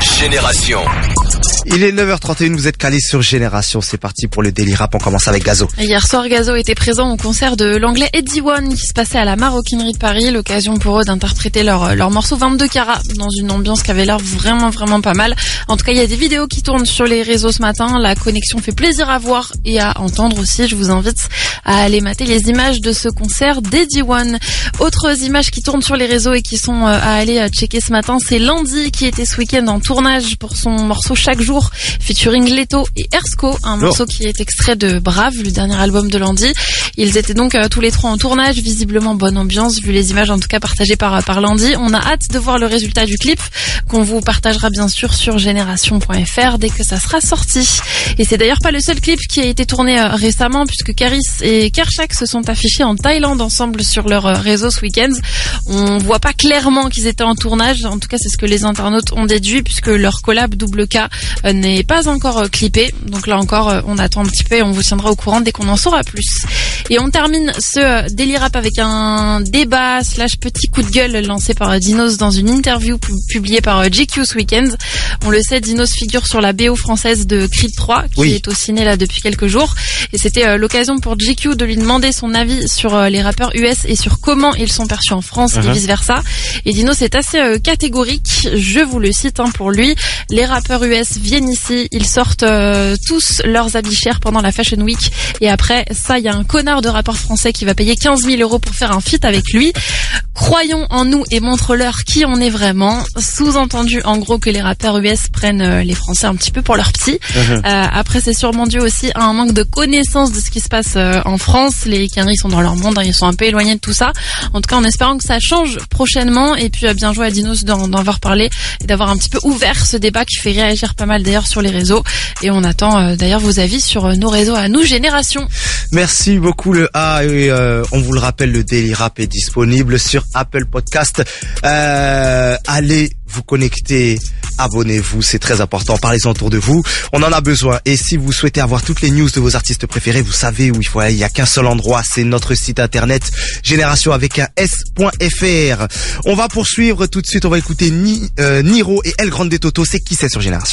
Génération. Il est 9h31, vous êtes calés sur Génération, c'est parti pour le Daily Rap, on commence avec Gazo. Hier soir, Gazo était présent au concert de l'anglais Eddie One qui se passait à la Maroquinerie de Paris, l'occasion pour eux d'interpréter leur, leur morceau 22 carats dans une ambiance qui avait l'air vraiment vraiment pas mal. En tout cas, il y a des vidéos qui tournent sur les réseaux ce matin, la connexion fait plaisir à voir et à entendre aussi, je vous invite à aller mater les images de ce concert d'Eddie One. Autres images qui tournent sur les réseaux et qui sont euh, à aller euh, checker ce matin, c'est Landy qui était ce week-end en tournage pour son morceau Chaque jour, featuring Leto et Ersko, un morceau qui est extrait de Brave, le dernier album de Landy. Ils étaient donc euh, tous les trois en tournage, visiblement bonne ambiance, vu les images en tout cas partagées par, par Landy. On a hâte de voir le résultat du clip, qu'on vous partagera bien sûr sur génération.fr dès que ça sera sorti. Et c'est d'ailleurs pas le seul clip qui a été tourné récemment, puisque Caris et Kershak se sont affichés en Thaïlande ensemble sur leur réseau ce week-end. On voit pas clairement qu'ils étaient en tournage, en tout cas c'est ce que les internautes ont déduit, puisque leur collab double K euh, n'est pas encore euh, clippé. Donc là encore, euh, on attend un petit peu et on vous tiendra au courant dès qu'on en saura plus. Et on termine ce Daily Rap avec un débat slash petit coup de gueule lancé par Dinos dans une interview publiée par GQ ce week-end. On le sait, Dinos figure sur la BO française de Creed 3, qui est au ciné là depuis quelques jours. Et c'était l'occasion pour GQ de lui demander son avis sur les rappeurs US et sur comment ils sont perçus en France et Uh-huh. vice versa. Et Dinos est assez catégorique. Je vous le cite hein, pour lui. Les rappeurs US viennent ici, ils sortent euh, tous leurs habits chers pendant la Fashion Week. Et après, ça, il y a un connard de rappeur français qui va payer 15 000 euros pour faire un feat avec lui. Croyons en nous et montre-leur qui on est vraiment. Sous-entendu, en gros, que les rappeurs US prennent euh, les Français un petit peu pour leurs petits. Euh, après, c'est sûrement dû aussi à un manque de connaissance de ce qui se passe euh, en France. Les Canaries sont dans leur monde, hein, ils sont un peu éloignés de tout ça. En tout cas, en espérant que ça change prochainement. Et puis, euh, bien joué à Dinos d'en avoir parlé et d'avoir un petit peu ouvert ce débat qui fait réagir pas mal d'ailleurs sur les réseaux. Et on attend euh, d'ailleurs vos avis sur nos réseaux à nous, Génération. Merci beaucoup le A et euh, on vous le rappelle, le Daily Rap est disponible sur Apple Podcast. Euh, allez vous connecter, abonnez-vous, c'est très important, parlez-en autour de vous, on en a besoin. Et si vous souhaitez avoir toutes les news de vos artistes préférés, vous savez où il faut aller, il y a qu'un seul endroit, c'est notre site internet génération avec un s.fr. On va poursuivre tout de suite, on va écouter euh, Niro et El Grande Toto, c'est qui c'est sur Génération?